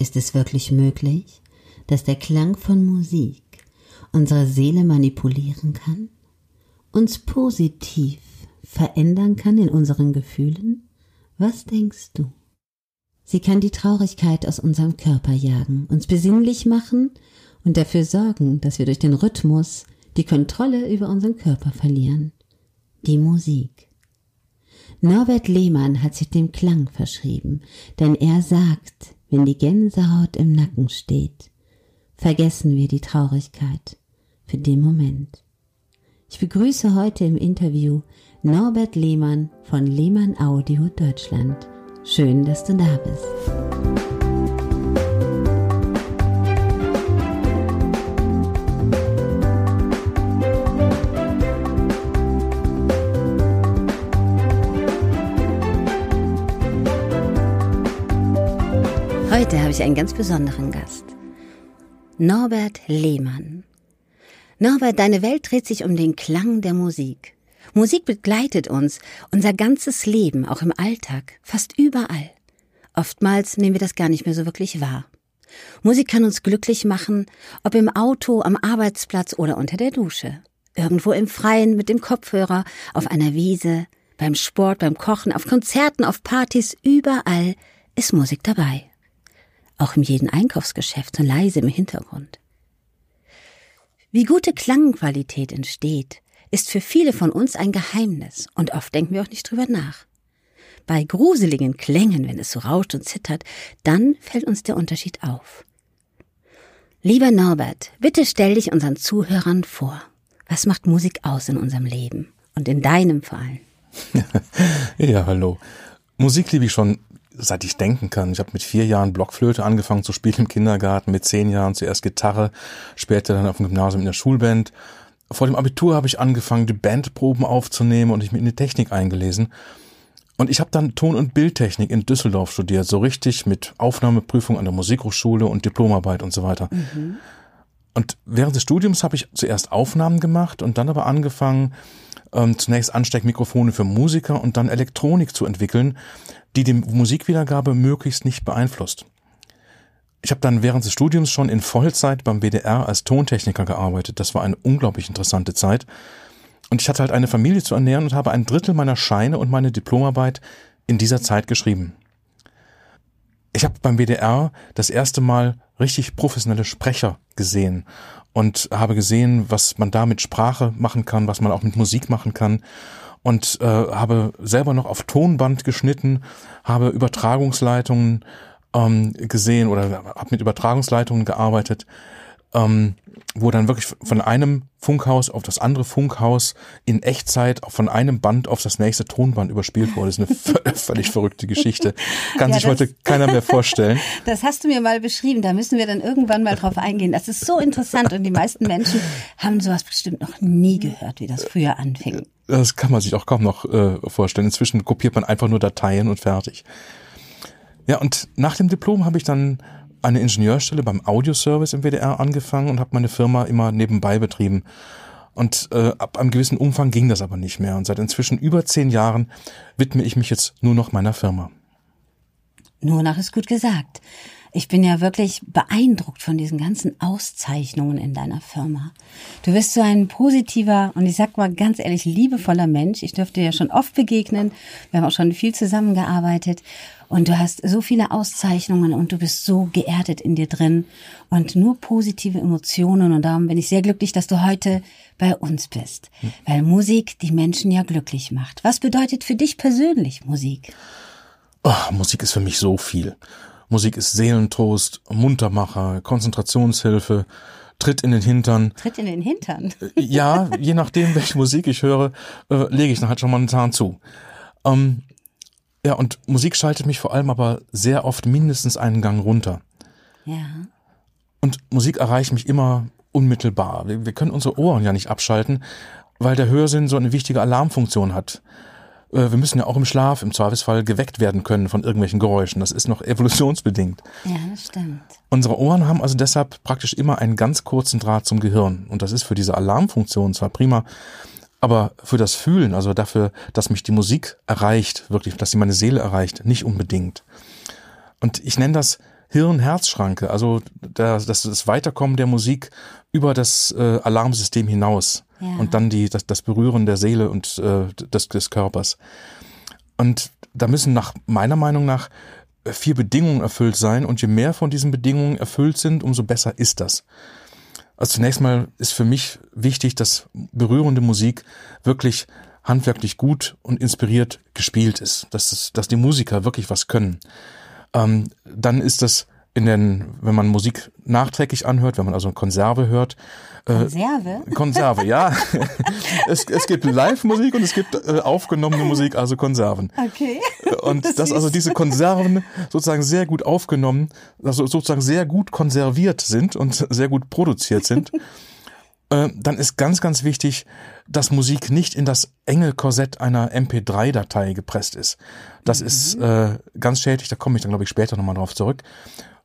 Ist es wirklich möglich, dass der Klang von Musik unsere Seele manipulieren kann, uns positiv verändern kann in unseren Gefühlen? Was denkst du? Sie kann die Traurigkeit aus unserem Körper jagen, uns besinnlich machen und dafür sorgen, dass wir durch den Rhythmus die Kontrolle über unseren Körper verlieren. Die Musik. Norbert Lehmann hat sich dem Klang verschrieben, denn er sagt, wenn die Gänsehaut im Nacken steht, vergessen wir die Traurigkeit für den Moment. Ich begrüße heute im Interview Norbert Lehmann von Lehmann Audio Deutschland. Schön, dass du da bist. Heute habe ich einen ganz besonderen Gast. Norbert Lehmann. Norbert, deine Welt dreht sich um den Klang der Musik. Musik begleitet uns unser ganzes Leben, auch im Alltag, fast überall. Oftmals nehmen wir das gar nicht mehr so wirklich wahr. Musik kann uns glücklich machen, ob im Auto, am Arbeitsplatz oder unter der Dusche. Irgendwo im Freien mit dem Kopfhörer, auf einer Wiese, beim Sport, beim Kochen, auf Konzerten, auf Partys, überall ist Musik dabei auch in jedem Einkaufsgeschäft so leise im Hintergrund. Wie gute Klangqualität entsteht, ist für viele von uns ein Geheimnis und oft denken wir auch nicht drüber nach. Bei gruseligen Klängen, wenn es so rauscht und zittert, dann fällt uns der Unterschied auf. Lieber Norbert, bitte stell dich unseren Zuhörern vor. Was macht Musik aus in unserem Leben und in deinem Fall? ja, hallo. Musik liebe ich schon seit ich denken kann. Ich habe mit vier Jahren Blockflöte angefangen zu spielen im Kindergarten, mit zehn Jahren zuerst Gitarre, später dann auf dem Gymnasium in der Schulband. Vor dem Abitur habe ich angefangen, die Bandproben aufzunehmen und ich mich in die Technik eingelesen. Und ich habe dann Ton- und Bildtechnik in Düsseldorf studiert, so richtig mit Aufnahmeprüfung an der Musikhochschule und Diplomarbeit und so weiter. Mhm. Und während des Studiums habe ich zuerst Aufnahmen gemacht und dann aber angefangen, ähm, zunächst Ansteckmikrofone für Musiker und dann Elektronik zu entwickeln, die die Musikwiedergabe möglichst nicht beeinflusst. Ich habe dann während des Studiums schon in Vollzeit beim WDR als Tontechniker gearbeitet. Das war eine unglaublich interessante Zeit. Und ich hatte halt eine Familie zu ernähren und habe ein Drittel meiner Scheine und meine Diplomarbeit in dieser Zeit geschrieben. Ich habe beim WDR das erste Mal richtig professionelle Sprecher gesehen und habe gesehen, was man da mit Sprache machen kann, was man auch mit Musik machen kann und äh, habe selber noch auf Tonband geschnitten, habe Übertragungsleitungen ähm, gesehen oder habe mit Übertragungsleitungen gearbeitet, ähm, wo dann wirklich von einem Funkhaus auf das andere Funkhaus in Echtzeit von einem Band auf das nächste Tonband überspielt wurde. Das ist eine völlig verrückte Geschichte. Kann ja, sich heute keiner mehr vorstellen. Das hast du mir mal beschrieben. Da müssen wir dann irgendwann mal drauf eingehen. Das ist so interessant und die meisten Menschen haben sowas bestimmt noch nie gehört, wie das früher anfing. Das kann man sich auch kaum noch äh, vorstellen. Inzwischen kopiert man einfach nur Dateien und fertig. Ja, und nach dem Diplom habe ich dann eine Ingenieurstelle beim Audioservice im WDR angefangen und habe meine Firma immer nebenbei betrieben. Und äh, ab einem gewissen Umfang ging das aber nicht mehr. Und seit inzwischen über zehn Jahren widme ich mich jetzt nur noch meiner Firma. Nur noch ist gut gesagt. Ich bin ja wirklich beeindruckt von diesen ganzen Auszeichnungen in deiner Firma. Du bist so ein positiver und ich sag mal ganz ehrlich liebevoller Mensch. Ich dürfte ja schon oft begegnen. Wir haben auch schon viel zusammengearbeitet und du hast so viele Auszeichnungen und du bist so geerdet in dir drin und nur positive Emotionen und darum bin ich sehr glücklich, dass du heute bei uns bist, weil Musik die Menschen ja glücklich macht. Was bedeutet für dich persönlich Musik? Oh, Musik ist für mich so viel. Musik ist Seelentrost, Muntermacher, Konzentrationshilfe, Tritt in den Hintern. Tritt in den Hintern? Äh, ja, je nachdem, welche Musik ich höre, äh, lege ich dann halt schon mal einen Zahn zu. Ähm, ja, und Musik schaltet mich vor allem aber sehr oft mindestens einen Gang runter. Ja. Und Musik erreicht mich immer unmittelbar. Wir, wir können unsere Ohren ja nicht abschalten, weil der Hörsinn so eine wichtige Alarmfunktion hat. Äh, wir müssen ja auch im Schlaf im Zweifelsfall geweckt werden können von irgendwelchen Geräuschen. Das ist noch evolutionsbedingt. Ja, das stimmt. Unsere Ohren haben also deshalb praktisch immer einen ganz kurzen Draht zum Gehirn. Und das ist für diese Alarmfunktion zwar prima, aber für das Fühlen, also dafür, dass mich die Musik erreicht, wirklich, dass sie meine Seele erreicht, nicht unbedingt. Und ich nenne das Hirn-Herz-Schranke, also das, das Weiterkommen der Musik über das äh, Alarmsystem hinaus ja. und dann die, das, das Berühren der Seele und äh, des, des Körpers. Und da müssen nach meiner Meinung nach vier Bedingungen erfüllt sein und je mehr von diesen Bedingungen erfüllt sind, umso besser ist das. Also zunächst mal ist für mich wichtig, dass berührende Musik wirklich handwerklich gut und inspiriert gespielt ist, dass, dass die Musiker wirklich was können. Ähm, dann ist das in den, wenn man Musik nachträglich anhört, wenn man also eine Konserve hört. Konserve? Äh, Konserve, ja. es, es gibt Live-Musik und es gibt äh, aufgenommene Musik, also Konserven. Okay. Und das dass also diese Konserven sozusagen sehr gut aufgenommen, also sozusagen sehr gut konserviert sind und sehr gut produziert sind. Äh, dann ist ganz, ganz wichtig, dass Musik nicht in das enge Korsett einer MP3-Datei gepresst ist. Das mhm. ist äh, ganz schädlich, da komme ich dann, glaube ich, später nochmal drauf zurück.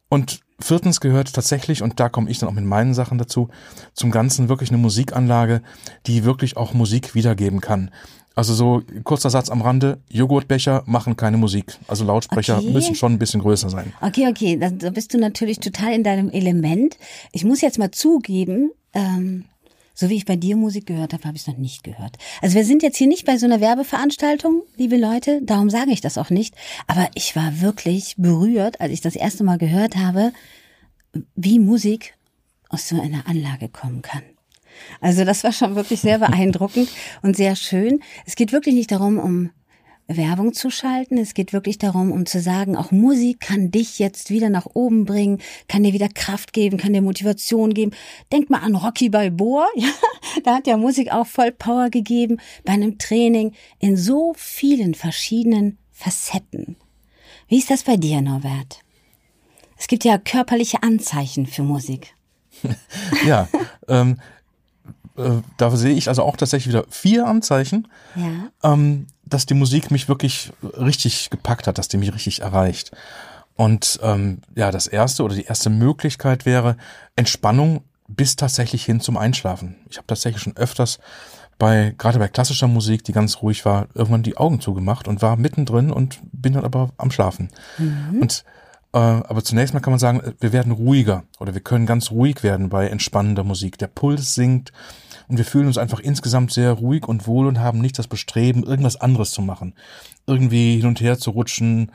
Und viertens gehört tatsächlich, und da komme ich dann auch mit meinen Sachen dazu, zum Ganzen wirklich eine Musikanlage, die wirklich auch Musik wiedergeben kann. Also so kurzer Satz am Rande, Joghurtbecher machen keine Musik. Also Lautsprecher okay. müssen schon ein bisschen größer sein. Okay, okay, da bist du natürlich total in deinem Element. Ich muss jetzt mal zugeben, ähm, so wie ich bei dir Musik gehört habe, habe ich es noch nicht gehört. Also wir sind jetzt hier nicht bei so einer Werbeveranstaltung, liebe Leute, darum sage ich das auch nicht. Aber ich war wirklich berührt, als ich das erste Mal gehört habe, wie Musik aus so einer Anlage kommen kann. Also das war schon wirklich sehr beeindruckend und sehr schön. Es geht wirklich nicht darum, um Werbung zu schalten. Es geht wirklich darum, um zu sagen, auch Musik kann dich jetzt wieder nach oben bringen, kann dir wieder Kraft geben, kann dir Motivation geben. Denk mal an Rocky Balboa, ja, da hat ja Musik auch voll Power gegeben bei einem Training in so vielen verschiedenen Facetten. Wie ist das bei dir, Norbert? Es gibt ja körperliche Anzeichen für Musik. ja, ähm, äh, da sehe ich also auch tatsächlich wieder vier Anzeichen. Ja. Ähm, dass die Musik mich wirklich richtig gepackt hat, dass die mich richtig erreicht. Und ähm, ja, das erste oder die erste Möglichkeit wäre Entspannung bis tatsächlich hin zum Einschlafen. Ich habe tatsächlich schon öfters bei gerade bei klassischer Musik, die ganz ruhig war, irgendwann die Augen zugemacht und war mittendrin und bin dann aber am Schlafen. Mhm. Und äh, aber zunächst mal kann man sagen, wir werden ruhiger oder wir können ganz ruhig werden bei entspannender Musik. Der Puls sinkt, und wir fühlen uns einfach insgesamt sehr ruhig und wohl und haben nicht das Bestreben, irgendwas anderes zu machen. Irgendwie hin und her zu rutschen,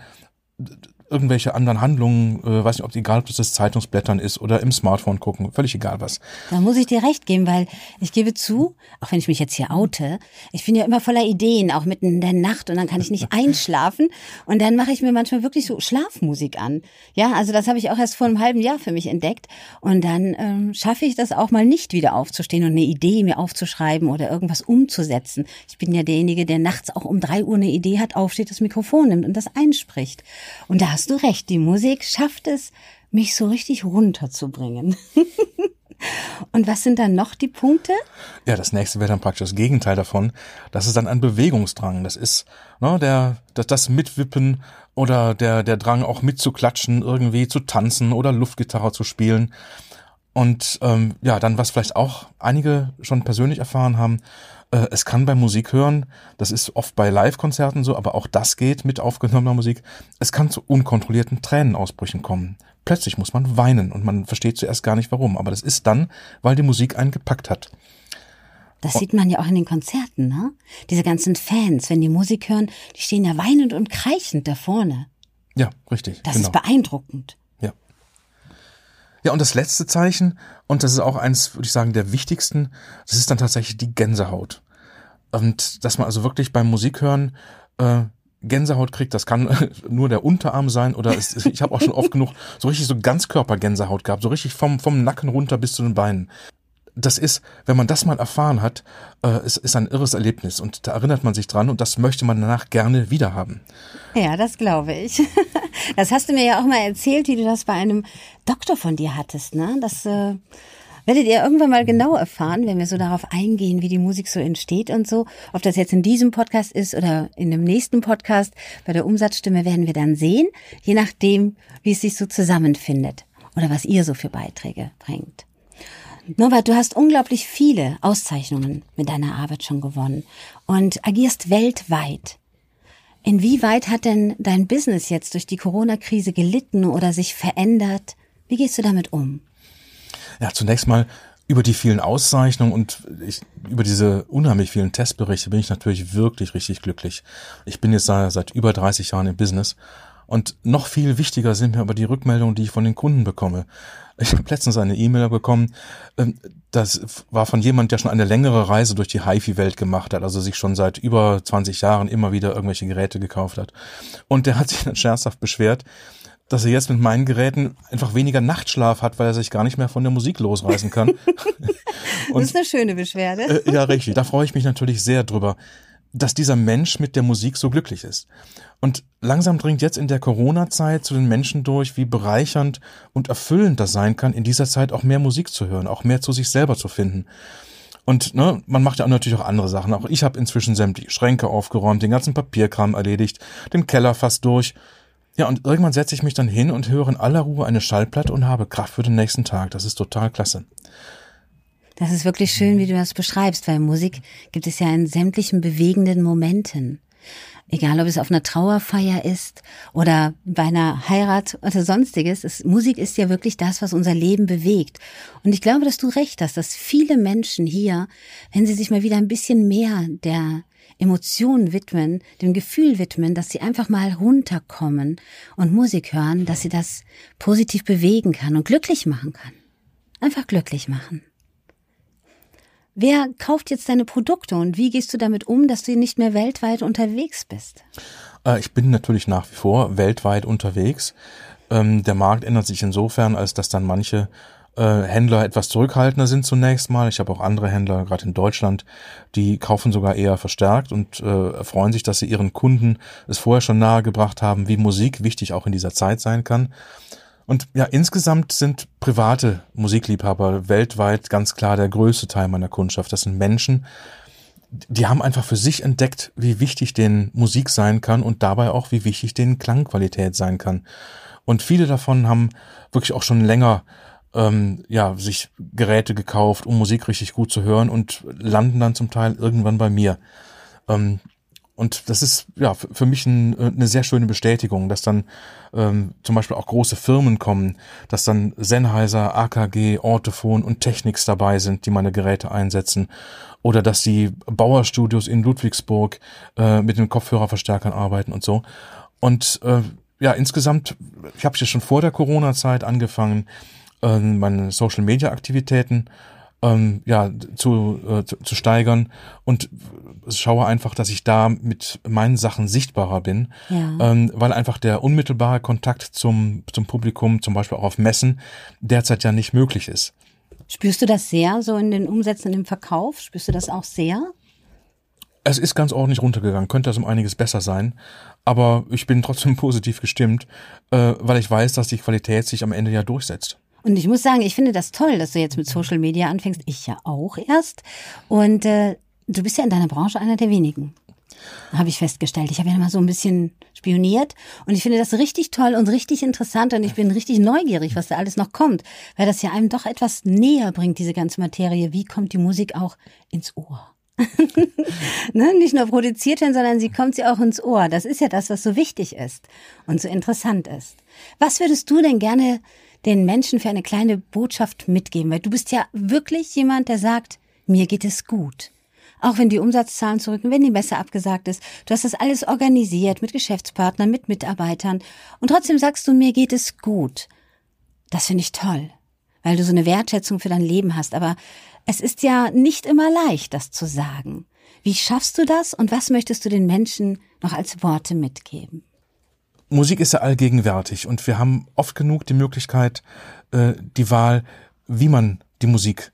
irgendwelche anderen Handlungen, äh, weiß nicht, ob egal, ob das das Zeitungsblättern ist oder im Smartphone gucken, völlig egal was. Da muss ich dir recht geben, weil ich gebe zu, auch wenn ich mich jetzt hier oute, ich bin ja immer voller Ideen, auch mitten in der Nacht und dann kann ich nicht einschlafen und dann mache ich mir manchmal wirklich so Schlafmusik an. Ja, also das habe ich auch erst vor einem halben Jahr für mich entdeckt und dann ähm, schaffe ich das auch mal nicht wieder aufzustehen und eine Idee mir aufzuschreiben oder irgendwas umzusetzen. Ich bin ja derjenige, der nachts auch um drei Uhr eine Idee hat, aufsteht, das Mikrofon nimmt und das einspricht. Und da hast du recht, die Musik schafft es, mich so richtig runterzubringen. Und was sind dann noch die Punkte? Ja, das nächste wäre dann praktisch das Gegenteil davon. Das ist dann ein Bewegungsdrang. Das ist ne, der, das, das Mitwippen oder der, der Drang auch mitzuklatschen, irgendwie zu tanzen oder Luftgitarre zu spielen. Und ähm, ja, dann, was vielleicht auch einige schon persönlich erfahren haben, äh, es kann bei Musik hören, das ist oft bei Live-Konzerten so, aber auch das geht mit aufgenommener Musik. Es kann zu unkontrollierten Tränenausbrüchen kommen. Plötzlich muss man weinen und man versteht zuerst gar nicht warum, aber das ist dann, weil die Musik einen gepackt hat. Das sieht man ja auch in den Konzerten, ne? Diese ganzen Fans, wenn die Musik hören, die stehen ja weinend und kreichend da vorne. Ja, richtig. Das genau. ist beeindruckend. Ja. Und das letzte Zeichen, und das ist auch eins, würde ich sagen, der wichtigsten, das ist dann tatsächlich die Gänsehaut. Und dass man also wirklich beim Musikhören äh, Gänsehaut kriegt, das kann nur der Unterarm sein oder es, ich habe auch schon oft genug so richtig so Ganzkörpergänsehaut gehabt, so richtig vom, vom Nacken runter bis zu den Beinen. Das ist, wenn man das mal erfahren hat, äh, es ist ein irres Erlebnis und da erinnert man sich dran und das möchte man danach gerne wieder haben. Ja, das glaube ich. Das hast du mir ja auch mal erzählt, wie du das bei einem Doktor von dir hattest, ne? Das äh, werdet ihr irgendwann mal genau erfahren, wenn wir so darauf eingehen, wie die Musik so entsteht und so. Ob das jetzt in diesem Podcast ist oder in dem nächsten Podcast. Bei der Umsatzstimme werden wir dann sehen, je nachdem, wie es sich so zusammenfindet oder was ihr so für Beiträge bringt. Norbert, du hast unglaublich viele Auszeichnungen mit deiner Arbeit schon gewonnen und agierst weltweit. Inwieweit hat denn dein Business jetzt durch die Corona-Krise gelitten oder sich verändert? Wie gehst du damit um? Ja, zunächst mal über die vielen Auszeichnungen und ich, über diese unheimlich vielen Testberichte bin ich natürlich wirklich richtig glücklich. Ich bin jetzt seit, seit über 30 Jahren im Business und noch viel wichtiger sind mir aber die Rückmeldungen, die ich von den Kunden bekomme. Ich habe letztens eine E-Mail bekommen, ähm, das war von jemand, der schon eine längere Reise durch die HiFi-Welt gemacht hat, also sich schon seit über 20 Jahren immer wieder irgendwelche Geräte gekauft hat. Und der hat sich dann scherzhaft beschwert, dass er jetzt mit meinen Geräten einfach weniger Nachtschlaf hat, weil er sich gar nicht mehr von der Musik losreißen kann. Und, das ist eine schöne Beschwerde. Äh, ja, richtig. Da freue ich mich natürlich sehr drüber, dass dieser Mensch mit der Musik so glücklich ist. Und langsam dringt jetzt in der Corona-Zeit zu den Menschen durch, wie bereichernd und erfüllend das sein kann, in dieser Zeit auch mehr Musik zu hören, auch mehr zu sich selber zu finden. Und ne, man macht ja natürlich auch andere Sachen. Auch ich habe inzwischen sämtliche Schränke aufgeräumt, den ganzen Papierkram erledigt, den Keller fast durch. Ja, und irgendwann setze ich mich dann hin und höre in aller Ruhe eine Schallplatte und habe Kraft für den nächsten Tag. Das ist total klasse. Das ist wirklich schön, wie du das beschreibst, weil Musik gibt es ja in sämtlichen bewegenden Momenten. Egal, ob es auf einer Trauerfeier ist oder bei einer Heirat oder sonstiges. Es, Musik ist ja wirklich das, was unser Leben bewegt. Und ich glaube, dass du recht hast, dass viele Menschen hier, wenn sie sich mal wieder ein bisschen mehr der Emotionen widmen, dem Gefühl widmen, dass sie einfach mal runterkommen und Musik hören, dass sie das positiv bewegen kann und glücklich machen kann. Einfach glücklich machen. Wer kauft jetzt deine Produkte und wie gehst du damit um, dass du nicht mehr weltweit unterwegs bist? Äh, ich bin natürlich nach wie vor weltweit unterwegs. Ähm, der Markt ändert sich insofern, als dass dann manche äh, Händler etwas zurückhaltender sind zunächst mal. Ich habe auch andere Händler, gerade in Deutschland, die kaufen sogar eher verstärkt und äh, freuen sich, dass sie ihren Kunden es vorher schon nahegebracht haben, wie Musik wichtig auch in dieser Zeit sein kann. Und ja, insgesamt sind private Musikliebhaber weltweit ganz klar der größte Teil meiner Kundschaft. Das sind Menschen, die haben einfach für sich entdeckt, wie wichtig den Musik sein kann und dabei auch, wie wichtig den Klangqualität sein kann. Und viele davon haben wirklich auch schon länger ähm, ja, sich Geräte gekauft, um Musik richtig gut zu hören und landen dann zum Teil irgendwann bei mir. Ähm, und das ist ja für mich ein, äh, eine sehr schöne Bestätigung, dass dann ähm, zum Beispiel auch große Firmen kommen, dass dann Sennheiser, AKG, Orthophon und Technics dabei sind, die meine Geräte einsetzen. Oder dass die Bauerstudios in Ludwigsburg äh, mit den Kopfhörerverstärkern arbeiten und so. Und äh, ja, insgesamt, ich habe ja schon vor der Corona-Zeit angefangen, ähm, meine Social Media Aktivitäten ähm, ja zu, äh, zu, zu steigern und schaue einfach, dass ich da mit meinen Sachen sichtbarer bin, ja. ähm, weil einfach der unmittelbare Kontakt zum zum Publikum, zum Beispiel auch auf Messen, derzeit ja nicht möglich ist. Spürst du das sehr so in den Umsätzen im Verkauf? Spürst du das auch sehr? Es ist ganz ordentlich runtergegangen, könnte das um einiges besser sein, aber ich bin trotzdem positiv gestimmt, äh, weil ich weiß, dass die Qualität sich am Ende ja durchsetzt. Und ich muss sagen, ich finde das toll, dass du jetzt mit Social Media anfängst. Ich ja auch erst. Und äh, du bist ja in deiner Branche einer der wenigen. Habe ich festgestellt. Ich habe ja mal so ein bisschen spioniert und ich finde das richtig toll und richtig interessant und ich bin richtig neugierig, was da alles noch kommt, weil das ja einem doch etwas näher bringt, diese ganze Materie. Wie kommt die Musik auch ins Ohr? ne? Nicht nur produziert werden, sondern sie kommt sie auch ins Ohr. Das ist ja das, was so wichtig ist und so interessant ist. Was würdest du denn gerne den Menschen für eine kleine Botschaft mitgeben? Weil du bist ja wirklich jemand, der sagt, mir geht es gut. Auch wenn die Umsatzzahlen zurücken, wenn die Messe abgesagt ist. Du hast das alles organisiert mit Geschäftspartnern, mit Mitarbeitern. Und trotzdem sagst du, mir geht es gut. Das finde ich toll, weil du so eine Wertschätzung für dein Leben hast. Aber es ist ja nicht immer leicht, das zu sagen. Wie schaffst du das und was möchtest du den Menschen noch als Worte mitgeben? Musik ist ja allgegenwärtig und wir haben oft genug die Möglichkeit, äh, die Wahl, wie man die Musik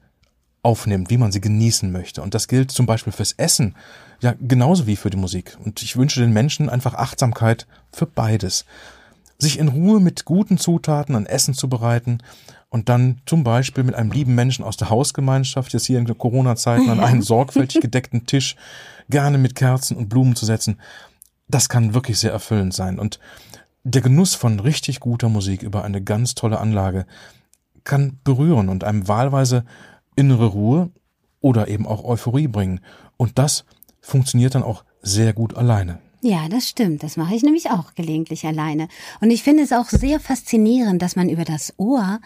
aufnimmt, wie man sie genießen möchte. Und das gilt zum Beispiel fürs Essen, ja genauso wie für die Musik. Und ich wünsche den Menschen einfach Achtsamkeit für beides. Sich in Ruhe mit guten Zutaten an Essen zu bereiten und dann zum Beispiel mit einem lieben Menschen aus der Hausgemeinschaft, jetzt hier in Corona-Zeiten, an einen sorgfältig gedeckten Tisch, gerne mit Kerzen und Blumen zu setzen das kann wirklich sehr erfüllend sein. Und der Genuss von richtig guter Musik über eine ganz tolle Anlage kann berühren und einem wahlweise innere Ruhe oder eben auch Euphorie bringen. Und das funktioniert dann auch sehr gut alleine. Ja, das stimmt. Das mache ich nämlich auch gelegentlich alleine. Und ich finde es auch sehr faszinierend, dass man über das Ohr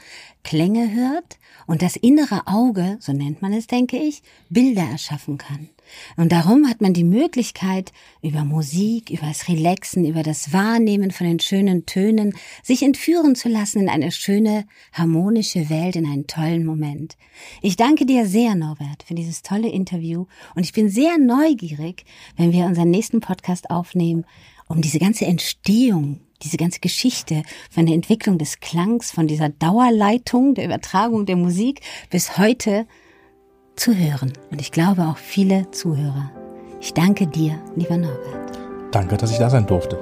Klänge hört und das innere Auge, so nennt man es, denke ich, Bilder erschaffen kann. Und darum hat man die Möglichkeit, über Musik, über das Relaxen, über das Wahrnehmen von den schönen Tönen, sich entführen zu lassen in eine schöne, harmonische Welt, in einen tollen Moment. Ich danke dir sehr, Norbert, für dieses tolle Interview und ich bin sehr neugierig, wenn wir unseren nächsten Podcast aufnehmen, um diese ganze Entstehung diese ganze Geschichte von der Entwicklung des Klangs, von dieser Dauerleitung, der Übertragung der Musik bis heute zu hören. Und ich glaube auch viele Zuhörer. Ich danke dir, lieber Norbert. Danke, dass ich da sein durfte.